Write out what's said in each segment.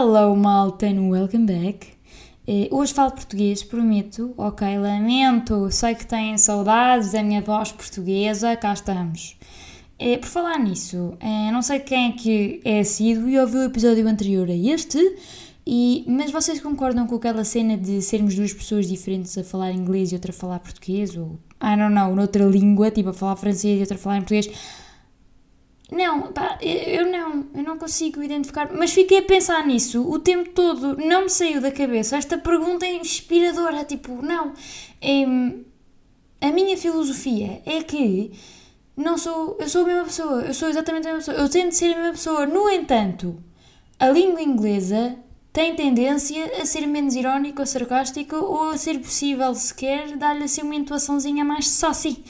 Hello, malta, and welcome back. Eh, hoje falo português, prometo. Ok, lamento, sei que têm saudades da minha voz portuguesa, cá estamos. Eh, por falar nisso, eh, não sei quem é que é assíduo e ouviu o episódio anterior a este, e, mas vocês concordam com aquela cena de sermos duas pessoas diferentes a falar inglês e outra a falar português? Ou, I don't know, noutra língua, tipo a falar francês e outra a falar em português? Não, pá, eu não, eu não consigo identificar, mas fiquei a pensar nisso o tempo todo, não me saiu da cabeça. Esta pergunta é inspiradora, tipo, não. É, a minha filosofia é que não sou, eu sou a mesma pessoa, eu sou exatamente a mesma pessoa, eu tento ser a mesma pessoa. No entanto, a língua inglesa tem tendência a ser menos irónica ou sarcástica ou a ser possível sequer dar-lhe assim uma intuaçãozinha mais saucy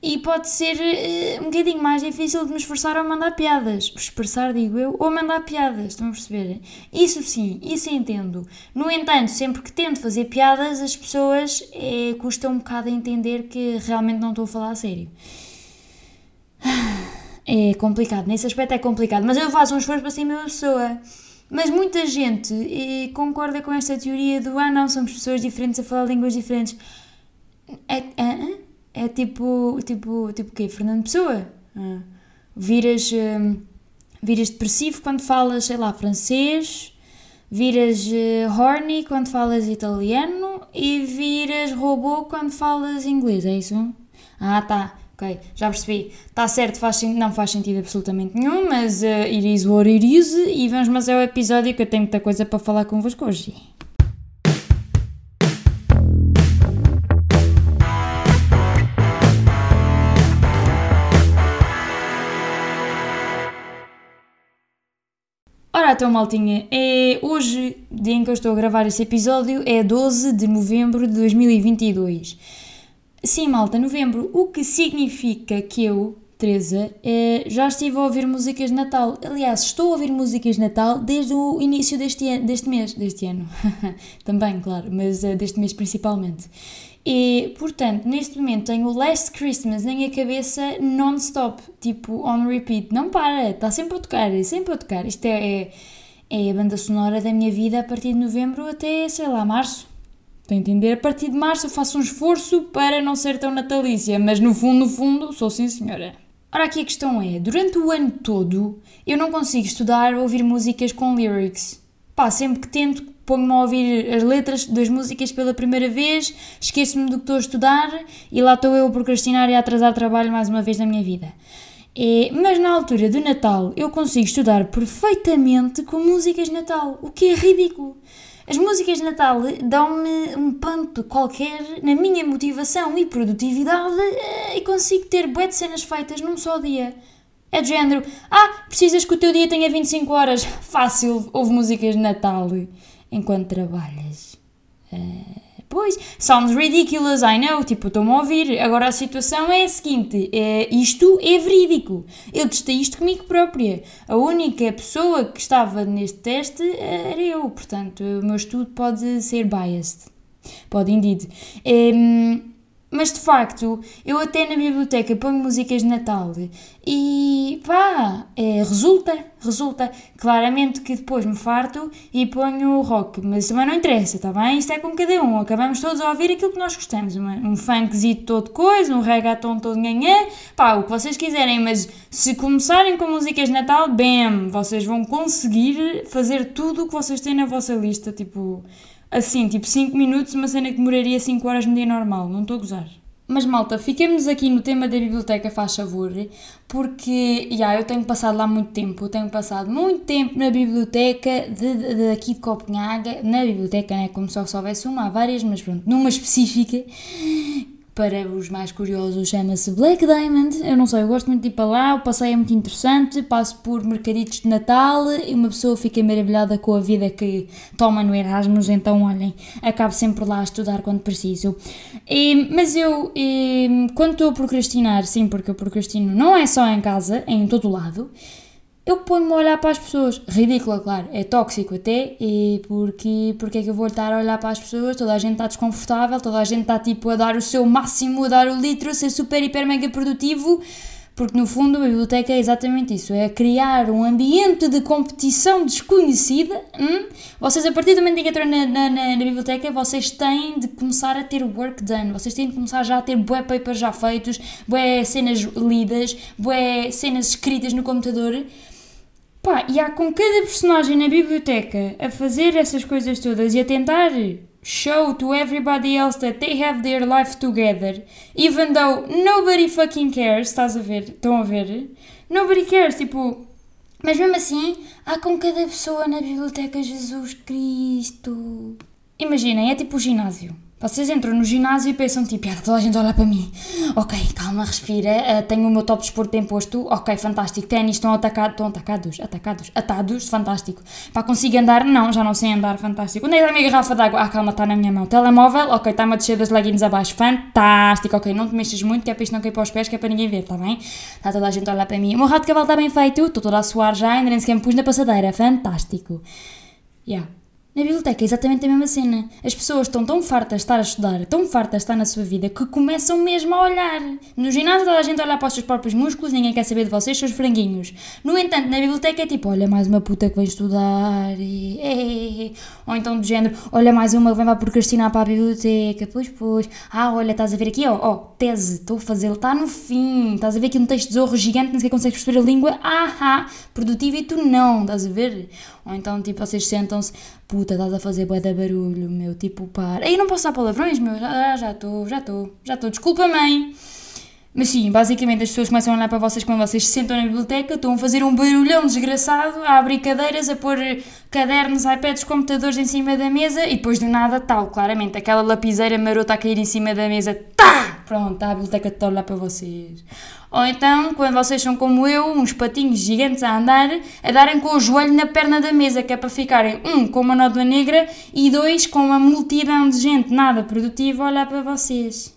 e pode ser uh, um bocadinho mais difícil de me esforçar a mandar piadas. Expressar, digo eu, ou mandar piadas, estão a perceber? Isso sim, isso entendo. No entanto, sempre que tento fazer piadas, as pessoas é, custam um bocado a entender que realmente não estou a falar a sério. É complicado, nesse aspecto é complicado, mas eu faço um esforço para ser a mesma pessoa. Mas muita gente eh, concorda com esta teoria do ah não, somos pessoas diferentes a falar línguas diferentes. É, é, tipo, tipo, tipo o quê? Fernando Pessoa? Ah. Viras, hum, viras depressivo quando falas, sei lá, francês, viras uh, horny quando falas italiano e viras robô quando falas inglês, é isso? Ah, tá, ok, já percebi. Está certo, faz, não faz sentido absolutamente nenhum, mas uh, it is what it is e vamos mas é o episódio que eu tenho muita coisa para falar convosco hoje. Ora, então, maltinha, é hoje, dia em que eu estou a gravar este episódio, é 12 de novembro de 2022. Sim, malta, novembro, o que significa que eu, Teresa, é, já estive a ouvir músicas de Natal. Aliás, estou a ouvir músicas de Natal desde o início deste, deste mês, deste ano. Também, claro, mas uh, deste mês principalmente. E, portanto, neste momento tenho o Last Christmas na minha cabeça non-stop, tipo on repeat. Não para, está sempre a tocar, é sempre a tocar. Isto é, é, é, a banda sonora da minha vida a partir de novembro até, sei lá, março. Estão a entender? A partir de março eu faço um esforço para não ser tão natalícia, mas no fundo, no fundo, sou sim senhora. Ora, aqui a questão é: durante o ano todo eu não consigo estudar ou ouvir músicas com lyrics. Pá, sempre que tento, ponho-me a ouvir as letras das músicas pela primeira vez, esqueço-me do que estou a estudar e lá estou eu a procrastinar e a atrasar trabalho mais uma vez na minha vida. É, mas na altura do Natal eu consigo estudar perfeitamente com músicas de Natal, o que é ridículo. As músicas de Natal dão-me um ponto qualquer na minha motivação e produtividade eh, e consigo ter bué de cenas feitas num só dia. É de género, ah, precisas que o teu dia tenha 25 horas. Fácil, ouve músicas de Natal enquanto trabalhas. Uh, pois, sounds ridiculous, I know, tipo, estou-me a ouvir. Agora a situação é a seguinte: é, isto é verídico. Eu testei isto comigo própria. A única pessoa que estava neste teste eh, era eu, portanto, o meu estudo pode ser biased. Pode, indeed. Um, mas de facto, eu até na biblioteca ponho músicas de Natal e pá, é, resulta, resulta. Claramente que depois me farto e ponho rock, mas também não interessa, está bem? Isto é com cada um. Acabamos todos a ouvir aquilo que nós gostamos. Um, um funkzito todo coisa, um reggaeton todo ganhã, pá, o que vocês quiserem. Mas se começarem com músicas de Natal, bem, vocês vão conseguir fazer tudo o que vocês têm na vossa lista, tipo assim, tipo 5 minutos, uma cena que demoraria 5 horas no dia normal, não estou a gozar. Mas malta, fiquemos aqui no tema da biblioteca, faz favor, porque, já, eu tenho passado lá muito tempo, eu tenho passado muito tempo na biblioteca de, de, de aqui de Copenhaga, na biblioteca, né, como só soubesse uma, há várias, mas pronto, numa específica, para os mais curiosos, chama-se Black Diamond. Eu não sei, eu gosto muito de ir para lá, o passeio é muito interessante, passo por mercaditos de Natal e uma pessoa fica maravilhada com a vida que toma no Erasmus, então olhem, acabo sempre lá a estudar quando preciso. E, mas eu, e, quando estou a procrastinar, sim, porque eu procrastino não é só em casa, é em todo lado eu ponho-me a olhar para as pessoas. Ridículo, claro, é tóxico até, e porque, porque é que eu vou estar a olhar para as pessoas? Toda a gente está desconfortável, toda a gente está tipo a dar o seu máximo, a dar o litro, a ser super, hiper, mega produtivo. Porque no fundo a biblioteca é exatamente isso: é criar um ambiente de competição desconhecida. Hum? Vocês, a partir do momento em que entram na, na, na, na, biblioteca, vocês têm de começar a ter work done, vocês têm de começar já a ter bué papers já feitos, bué cenas lidas, bué cenas escritas no computador. Pá, e há com cada personagem na biblioteca a fazer essas coisas todas e a tentar show to everybody else that they have their life together, even though nobody fucking cares, estás a ver? Estão a ver? Nobody cares, tipo. Mas mesmo assim, há com cada pessoa na biblioteca Jesus Cristo. Imaginem, é tipo o ginásio. Vocês entram no ginásio e pensam tipo, ah, toda a gente olha para mim. Ok, calma, respira. Uh, tenho o meu top de desporto bem posto. Ok, fantástico. Ténis estão atacados. Estão atacados? Atacados? Atados? Fantástico. Pá, consigo andar? Não, já não sei andar. Fantástico. Onde é que a minha garrafa d'água? Ah, calma, está na minha mão. Telemóvel? Ok, está-me a descer das leggings abaixo. Fantástico. Ok, não te mexas muito, que é para isto não cair para os pés, que é para ninguém ver, está bem? Está toda a gente a olhar para mim. O meu rato de cavalo está bem feito. Estou toda a suar já, ainda nem sequer me pus na passadeira. Fantástico. Yeah. Na biblioteca é exatamente a mesma cena. As pessoas estão tão fartas de estar a estudar, tão fartas de estar na sua vida, que começam mesmo a olhar. No ginásio toda a gente olha para os seus próprios músculos, ninguém quer saber de vocês, seus franguinhos. No entanto, na biblioteca é tipo, olha mais uma puta que vem estudar, e, e, ou então do género, olha mais uma que vem para procrastinar para a biblioteca, pois, pois. Ah, olha, estás a ver aqui, ó, ó, tese, estou a fazer, está no fim, estás a ver aqui um texto de zorro gigante, nem sequer consegues perceber a língua, ah, produtivo e tu não, estás a ver? Ou então, tipo, vocês sentam-se, puta, estás a fazer bué de barulho, meu, tipo, para. Aí não posso dar palavrões, meu, já estou, já estou, já estou, desculpa, mãe. Mas sim, basicamente as pessoas começam a olhar para vocês quando vocês se sentam na biblioteca, estão a fazer um barulhão desgraçado, a abrir cadeiras, a pôr cadernos, iPads, computadores em cima da mesa e depois do nada tal, claramente, aquela lapiseira marota a cair em cima da mesa, tá! Pronto, a biblioteca a olhar para vocês. Ou então, quando vocês são como eu, uns patinhos gigantes a andar, a darem com o joelho na perna da mesa, que é para ficarem, um, com uma nódoa negra e dois, com uma multidão de gente nada produtiva a olhar para vocês.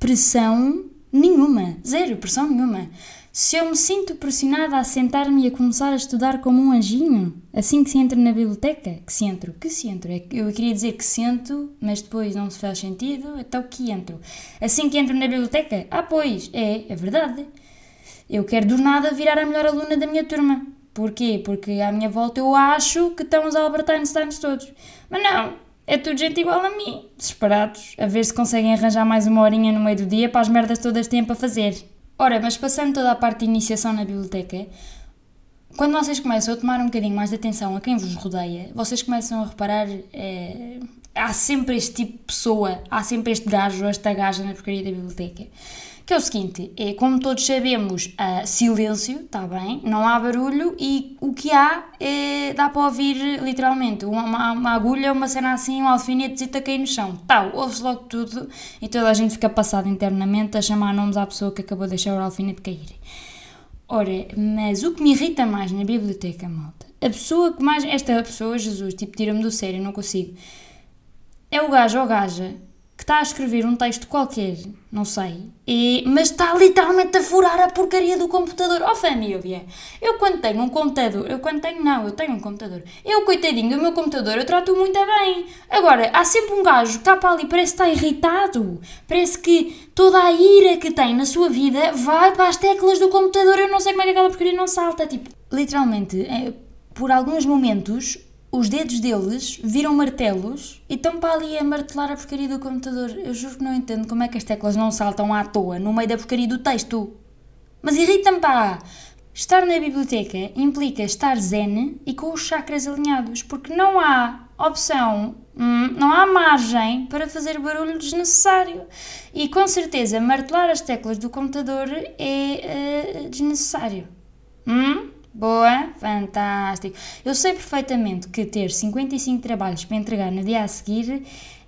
Pressão nenhuma, zero pressão nenhuma. Se eu me sinto pressionada a sentar-me e a começar a estudar como um anjinho, assim que se entra na biblioteca, que se entro, que se entro, é eu queria dizer que sento, mas depois não se faz sentido, então que entro. Assim que entro na biblioteca, ah pois, é, é verdade. Eu quero do nada virar a melhor aluna da minha turma. Porquê? Porque à minha volta eu acho que estão os Albert Einsteins todos. Mas não, é tudo gente igual a mim, desesperados, a ver se conseguem arranjar mais uma horinha no meio do dia para as merdas todas têm para fazer. Ora, mas passando toda a parte de iniciação na biblioteca, quando vocês começam a tomar um bocadinho mais de atenção a quem vos rodeia, vocês começam a reparar. É, há sempre este tipo de pessoa, há sempre este gajo ou esta gaja na porcaria da biblioteca que é o seguinte, é como todos sabemos, uh, silêncio, está bem, não há barulho e o que há é, dá para ouvir literalmente. Uma, uma, uma agulha, uma cena assim, um alfinete e cair no chão, tal, ouve-se logo tudo e toda a gente fica passada internamente a chamar nomes à pessoa que acabou de deixar o alfinete cair. Ora, mas o que me irrita mais na biblioteca, malta, a pessoa que mais, esta pessoa, Jesus, tipo, tira-me do sério, não consigo, é o gajo ou gaja que está a escrever um texto qualquer, não sei, e, mas está literalmente a furar a porcaria do computador. Oh família, eu quando tenho um computador, eu quando tenho, não, eu tenho um computador, eu coitadinho do meu computador, eu trato muito bem. Agora, há sempre um gajo que está para ali, parece que está irritado, parece que toda a ira que tem na sua vida vai para as teclas do computador, eu não sei como é que aquela porcaria não salta, tipo, literalmente, é, por alguns momentos os dedos deles viram martelos e estão para ali a martelar a porcaria do computador. Eu juro que não entendo como é que as teclas não saltam à toa no meio da porcaria do texto. Mas irrita-me, pá! Estar na biblioteca implica estar zen e com os chakras alinhados, porque não há opção, hum, não há margem para fazer barulho desnecessário. E com certeza, martelar as teclas do computador é uh, desnecessário. Hum? Boa, fantástico. Eu sei perfeitamente que ter 55 trabalhos para entregar no dia a seguir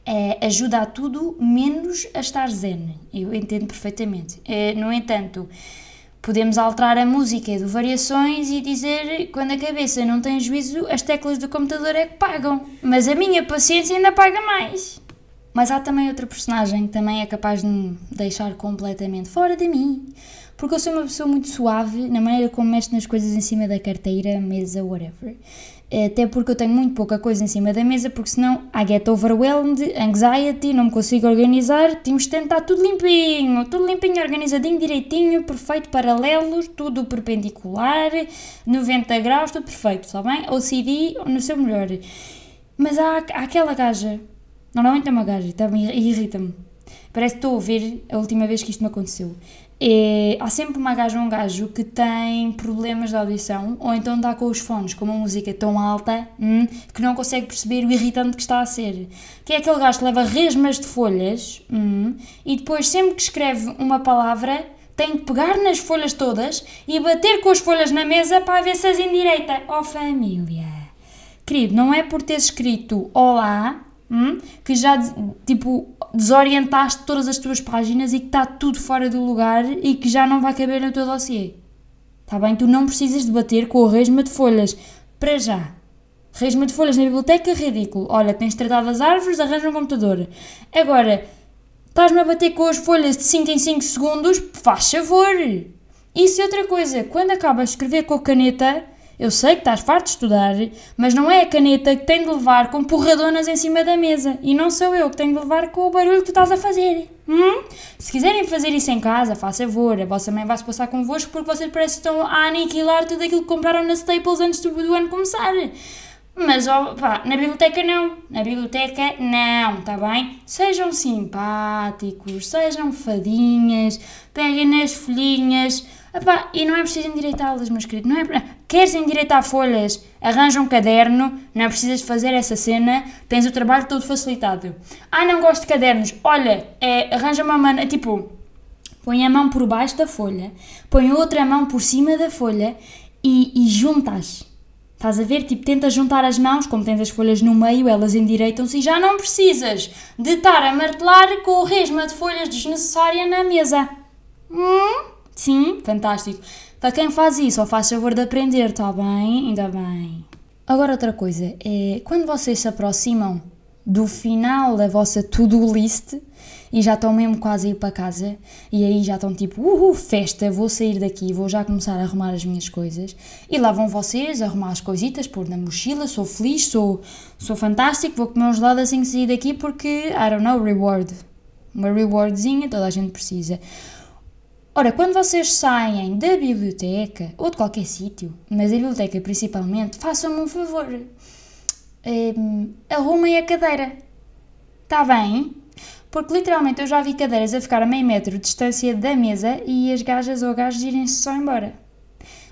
é, ajuda a tudo menos a estar zen. Eu entendo perfeitamente. É, no entanto, podemos alterar a música de variações e dizer quando a cabeça não tem juízo, as teclas do computador é que pagam. Mas a minha paciência ainda paga mais. Mas há também outra personagem que também é capaz de me deixar completamente fora de mim porque eu sou uma pessoa muito suave na maneira como mexe nas coisas em cima da carteira, mesa, whatever. Até porque eu tenho muito pouca coisa em cima da mesa, porque senão I get overwhelmed, anxiety, não me consigo organizar. Temos de tentar tudo limpinho, tudo limpinho, organizadinho, direitinho, perfeito, paralelos, tudo perpendicular, 90 graus, tudo perfeito, está bem? OCD no seu melhor. Mas há, há aquela gaja, normalmente é uma gaja, irrita-me. Parece que estou a ver a última vez que isto me aconteceu. É, há sempre uma gaja ou um gajo que tem problemas de audição ou então está com os fones com uma música tão alta hum, que não consegue perceber o irritante que está a ser. Que é aquele gajo que leva resmas de folhas hum, e depois sempre que escreve uma palavra tem que pegar nas folhas todas e bater com as folhas na mesa para ver se as endireita. Oh família! Querido, não é por ter escrito Olá hum, que já tipo desorientaste todas as tuas páginas e que está tudo fora do lugar e que já não vai caber no teu dossiê. Está bem? Tu não precisas de bater com o resma de folhas. Para já. Resma de folhas na biblioteca, ridículo. Olha, tens tratado as árvores, arranja um computador. Agora, estás-me a bater com as folhas de 5 em 5 segundos, faz favor. Isso é outra coisa. Quando acabas de escrever com a caneta, eu sei que estás farto de estudar, mas não é a caneta que tem de levar com porradonas em cima da mesa. E não sou eu que tenho de levar com o barulho que tu estás a fazer. Hum? Se quiserem fazer isso em casa, faça favor. A vossa mãe vai se passar convosco porque vocês parecem que estão a aniquilar tudo aquilo que compraram na Staples antes do, do ano começar. Mas, ó, pá, na biblioteca não. Na biblioteca não, tá bem? Sejam simpáticos, sejam fadinhas, peguem nas folhinhas Epá, e não é preciso endireitá-las, meus queridos. Não é, queres endireitar folhas? Arranja um caderno, não precisas fazer essa cena, tens o trabalho todo facilitado. Ah, não gosto de cadernos. Olha, é, arranja uma mão, é tipo, põe a mão por baixo da folha, põe outra mão por cima da folha e, e juntas. Estás a ver? Tipo, tenta juntar as mãos, como tens as folhas no meio, elas endireitam-se e já não precisas de estar a martelar com o resma de folhas desnecessária na mesa. Hum? Sim, fantástico. Para quem faz isso, ou faz favor de aprender, está bem? Ainda bem. Agora outra coisa, é quando vocês se aproximam do final da vossa to-do list e já estão mesmo quase a ir para casa e aí já estão tipo, uhul, festa, vou sair daqui, vou já começar a arrumar as minhas coisas e lá vão vocês arrumar as coisitas, pôr na mochila, sou feliz, sou, sou fantástico, vou comer um gelado assim que sair daqui porque, I don't know, reward. Uma rewardzinha toda a gente precisa. Ora, quando vocês saem da biblioteca ou de qualquer sítio, mas a biblioteca principalmente, façam-me um favor. Um, arrumem a cadeira. Está bem? Porque literalmente eu já vi cadeiras a ficar a meio metro de distância da mesa e as gajas ou gajos irem-se só embora.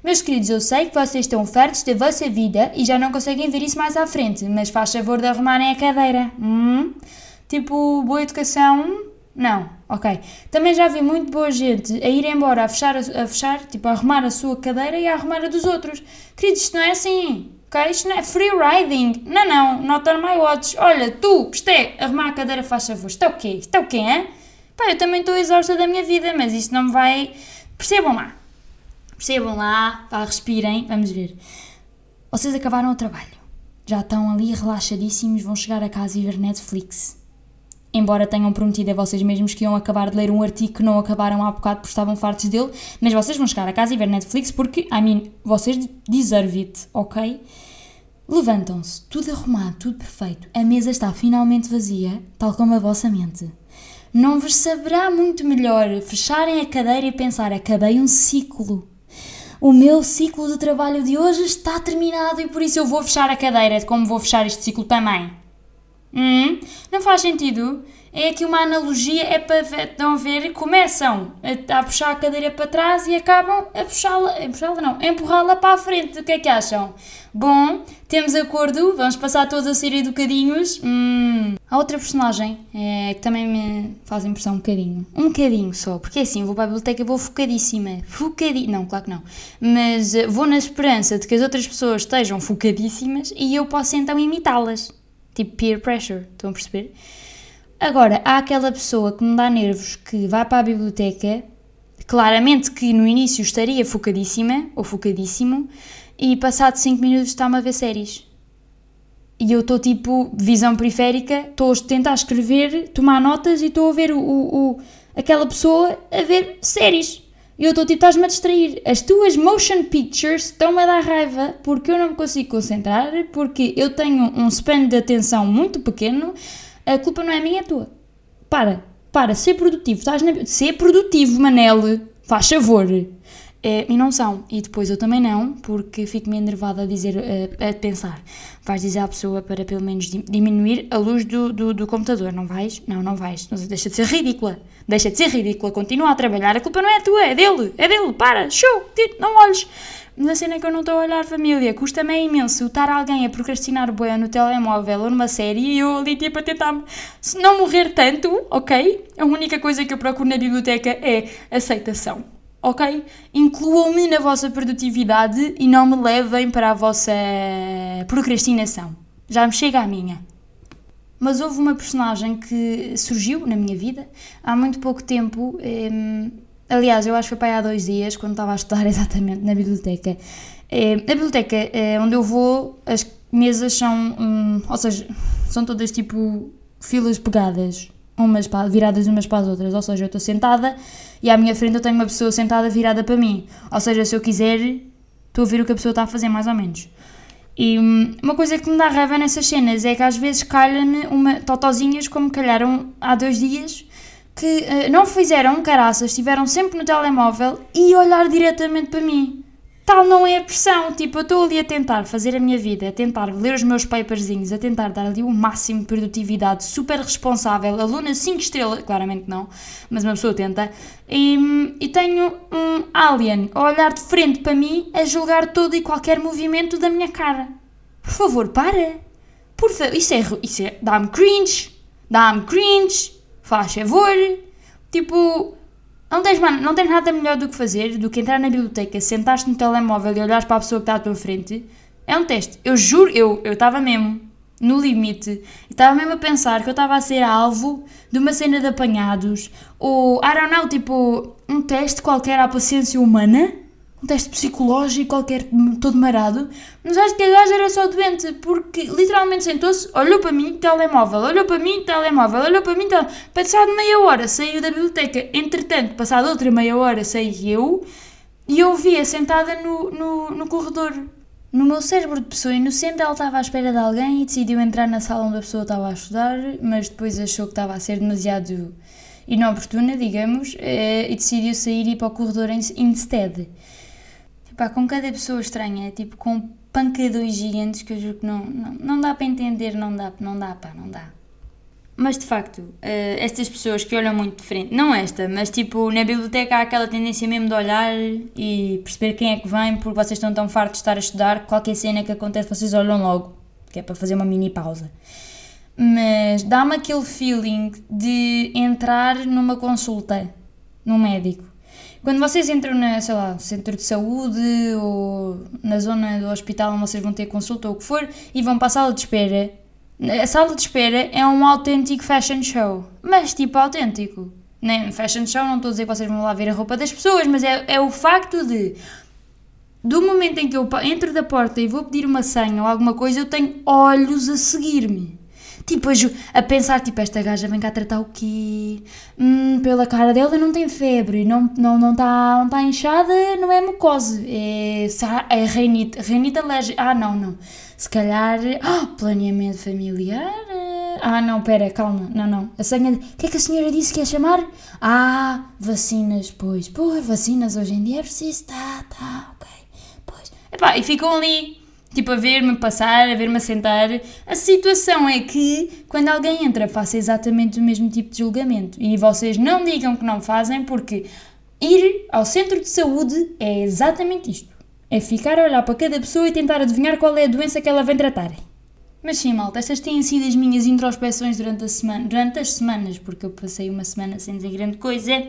Meus queridos, eu sei que vocês estão fartos da vossa vida e já não conseguem ver isso mais à frente, mas faz favor de arrumarem a cadeira. Hum? Tipo, boa educação, não, ok. Também já vi muito boa gente a ir embora, a fechar, a, fechar, tipo, a arrumar a sua cadeira e a arrumar a dos outros. Queridos, isto não é assim, ok? Isto não é free riding. Não, não, not on my watch. Olha, tu, isto é, arrumar a cadeira faz favor. Isto é o quê? Isto é o quê, hein? Pá, eu também estou exausta da minha vida, mas isto não me vai... Percebam lá. Percebam lá, pá, respirem, vamos ver. Vocês acabaram o trabalho. Já estão ali relaxadíssimos, vão chegar a casa e ver Netflix embora tenham prometido a vocês mesmos que iam acabar de ler um artigo que não acabaram há bocado porque estavam fartos dele, mas vocês vão chegar a casa e ver Netflix porque, I mean, vocês deserve it, ok? Levantam-se, tudo arrumado, tudo perfeito, a mesa está finalmente vazia, tal como a vossa mente. Não vos saberá muito melhor fecharem a cadeira e pensar: acabei um ciclo. O meu ciclo de trabalho de hoje está terminado e por isso eu vou fechar a cadeira, como vou fechar este ciclo também. Hum, não faz sentido. É aqui uma analogia, é para a ver, começam a, a, puxar a cadeira para trás e acabam a puxá-la, a puxá-la não, a empurrá-la para a frente. O que é que acham? Bom, temos acordo, vamos passar todos a ser educadinhos. Hum. Há outra personagem é, que também me faz impressão um bocadinho. Um bocadinho só, porque é assim, vou para a biblioteca vou focadíssima. Focadíssima. Não, claro que não. Mas eh, vou na esperança de que as outras pessoas estejam focadíssimas e eu possa então imitá-las. Tipo peer pressure, estão a perceber? Agora, há aquela pessoa que me dá nervos que vai para a biblioteca, claramente que no início estaria focadíssima ou focadíssimo, e passado 5 minutos está-me a ver séries. E eu estou tipo, visão periférica, estou a tentar escrever, tomar notas e estou a ver o, o, o, aquela pessoa a ver séries. E eu estou tipo, estás-me a distrair. As tuas motion pictures estão-me a dar raiva porque eu não me consigo concentrar, porque eu tenho um span de atenção muito pequeno. A culpa não é minha, é tua. Para, para, ser produtivo. Estás na... Ser produtivo, Manel. Faz favor. É, e não são. E depois eu também não, porque fico-me enervada a dizer, a, a, pensar. Vais dizer à pessoa para pelo menos diminuir a luz do, do, do, computador, não vais? Não, não vais. Deixa de ser ridícula. Deixa de ser ridícula. Continua a trabalhar. A culpa não é tua, é dele. É dele. Para. Show. Não olhes. Mas a cena é que eu não estou a olhar, família. Custa-me é imenso estar alguém a procrastinar bué no telemóvel ou numa série e eu ali tipo a tentar se não morrer tanto, ok? A única coisa que eu procuro na biblioteca é aceitação ok? Incluam-me na vossa produtividade e não me levem para a vossa procrastinação. Já me chega a minha. Mas houve uma personagem que surgiu na minha vida há muito pouco tempo. Hum, aliás, eu acho que foi para há dois dias, quando estava a estudar exatamente na biblioteca. É, na biblioteca é, onde eu vou, as mesas são, hum, ou seja, são todas tipo filas pegadas, umas para, viradas umas para as outras. Ou seja, eu estou sentada e à minha frente eu tenho uma pessoa sentada virada para mim. Ou seja, se eu quiser, estou a ver o que a pessoa está a fazer, mais ou menos. E hum, uma coisa que me dá raiva nessas cenas é que às vezes calham uma totozinhas como calharam há dois dias que uh, não fizeram caraças, estiveram sempre no telemóvel e olhar diretamente para mim tal não é a pressão. Tipo, eu estou ali a tentar fazer a minha vida, a tentar ler os meus paperzinhos, a tentar dar ali o máximo de produtividade, super responsável, aluna 5 estrelas, claramente não, mas uma pessoa tenta, e, e tenho um alien a olhar de frente para mim, a julgar todo e qualquer movimento da minha cara. Por favor, para! Por favor, isso é, isso é, dá-me cringe, dá-me cringe, faz favor. Tipo, não tens, mano, não tens nada melhor do que fazer do que entrar na biblioteca, sentar-te no telemóvel e olhares para a pessoa que está à tua frente. É um teste. Eu juro, eu estava mesmo no limite. Estava mesmo a pensar que eu estava a ser alvo de uma cena de apanhados. Ou, I don't know, tipo, um teste qualquer à paciência humana um teste psicológico qualquer, todo marado, mas acho que a gaja era só doente, porque literalmente sentou-se, olhou para mim, telemóvel, olhou para mim, telemóvel, olhou para mim, telemóvel. Passado meia hora saiu da biblioteca, entretanto, passado outra meia hora saí eu, e eu via sentada no, no, no corredor. No meu cérebro de pessoa inocente, ela estava à espera de alguém e decidiu entrar na sala onde a pessoa estava a estudar, mas depois achou que estava a ser demasiado inoportuna, digamos, eh, e decidiu sair e ir para o corredor instead. Pá, com cada pessoa estranha, tipo com pancadões gigantes que eu juro que não, não, não dá para entender, não dá, não dá, pá, não dá. Mas de facto, uh, estas pessoas que olham muito de frente, não esta, mas tipo na biblioteca há aquela tendência mesmo de olhar e perceber quem é que vem, porque vocês estão tão fartos de estar a estudar, qualquer cena que acontece vocês olham logo, que é para fazer uma mini pausa. Mas dá-me aquele feeling de entrar numa consulta num médico. Quando vocês entram na, sei lá, centro de saúde ou na zona do hospital onde vocês vão ter consulta ou o que for e vão para a sala de espera, a sala de espera é um autêntico fashion show. Mas tipo autêntico. Nem fashion show, não estou a dizer que vocês vão lá ver a roupa das pessoas, mas é, é o facto de do momento em que eu entro da porta e vou pedir uma senha ou alguma coisa, eu tenho olhos a seguir-me. Tipo, a pensar, tipo, esta gaja vem cá tratar o quê? Hum, pela cara dela não tem febre, não está não, não tá, não tá inchada, não é mucose, é, é reinite, reinite alérgica. Ah, não, não. Se calhar, oh, planeamento familiar. Ah, não, pera, calma, não, não. A senha, o que é que a senhora disse que ia chamar? Ah, vacinas, pois. Pô, vacinas hoje em dia é preciso, tá, tá, ok, pois. Epá, e ficam ali Tipo, a ver-me passar, a ver-me sentar. A situação é que, quando alguém entra, faça exatamente o mesmo tipo de julgamento. E vocês não digam que não fazem, porque ir ao centro de saúde é exatamente isto. É ficar a olhar para cada pessoa e tentar adivinhar qual é a doença que ela vem tratar. Mas sim, malta, estas têm sido as minhas introspeções durante, a semana, durante as semanas, porque eu passei uma semana sem dizer grande coisa.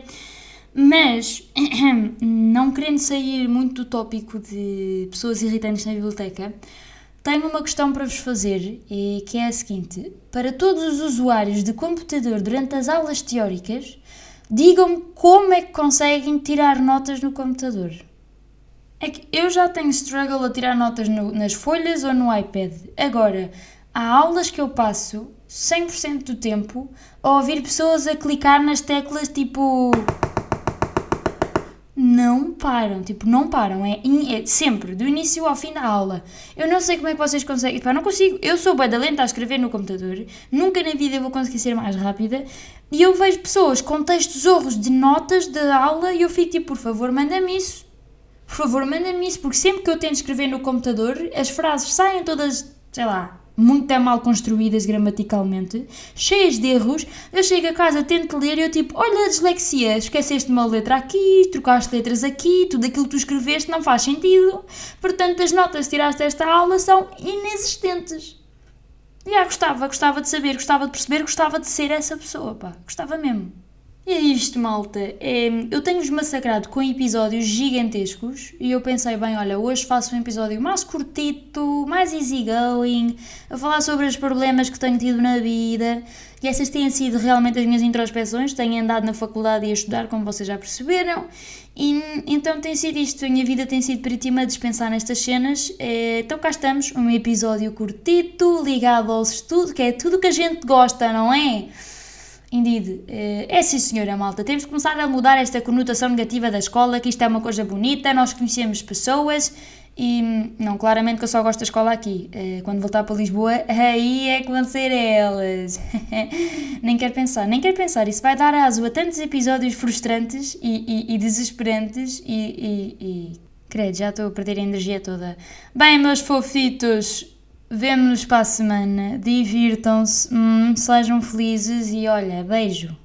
Mas, não querendo sair muito do tópico de pessoas irritantes na biblioteca, tenho uma questão para vos fazer, que é a seguinte: para todos os usuários de computador durante as aulas teóricas, digam-me como é que conseguem tirar notas no computador. É que eu já tenho struggle a tirar notas no, nas folhas ou no iPad. Agora, há aulas que eu passo 100% do tempo a ouvir pessoas a clicar nas teclas tipo não param, tipo, não param, é, é, sempre, do início ao fim da aula. Eu não sei como é que vocês conseguem, pá, não consigo. Eu sou da lenta a escrever no computador, nunca na vida eu vou conseguir ser mais rápida. E eu vejo pessoas com textos horros de notas de aula e eu fico tipo, por favor, manda-me isso. Por favor, manda-me isso, porque sempre que eu tento escrever no computador, as frases saem todas, sei lá, muito mal construídas gramaticalmente, cheias de erros. Eu chego a casa, tento ler e eu tipo, olha a dislexia, esqueceste uma letra aqui, trocaste letras aqui, tudo aquilo que tu escreveste não faz sentido. Portanto, as notas que tiraste desta aula são inexistentes. E ah, gostava, gostava de saber, gostava de perceber, gostava de ser essa pessoa, pá, gostava mesmo. E é isto, malta. É, eu tenho-vos massacrado com episódios gigantescos e eu pensei, bem, olha, hoje faço um episódio mais curtito, mais easygoing, a falar sobre os problemas que tenho tido na vida. E essas têm sido realmente as minhas introspeções. Tenho andado na faculdade e a estudar, como vocês já perceberam. E então tem sido isto. A minha vida tem sido peritima a dispensar nestas cenas. É, então cá estamos, um episódio curtito, ligado ao estudo, que é tudo que a gente gosta, não é? Indeed, eh, é sim senhora malta, temos que começar a mudar esta conotação negativa da escola, que isto é uma coisa bonita, nós conhecemos pessoas e, não, claramente que eu só gosto da escola aqui, eh, quando voltar para Lisboa, aí é que vão ser elas, nem quero pensar, nem quero pensar, isso vai dar aso a tantos episódios frustrantes e, e, e desesperantes e, e, e... Credo, já estou a perder a energia toda. Bem, meus fofitos, Vemo-nos para a semana. Divirtam-se, hum, sejam felizes e olha, beijo.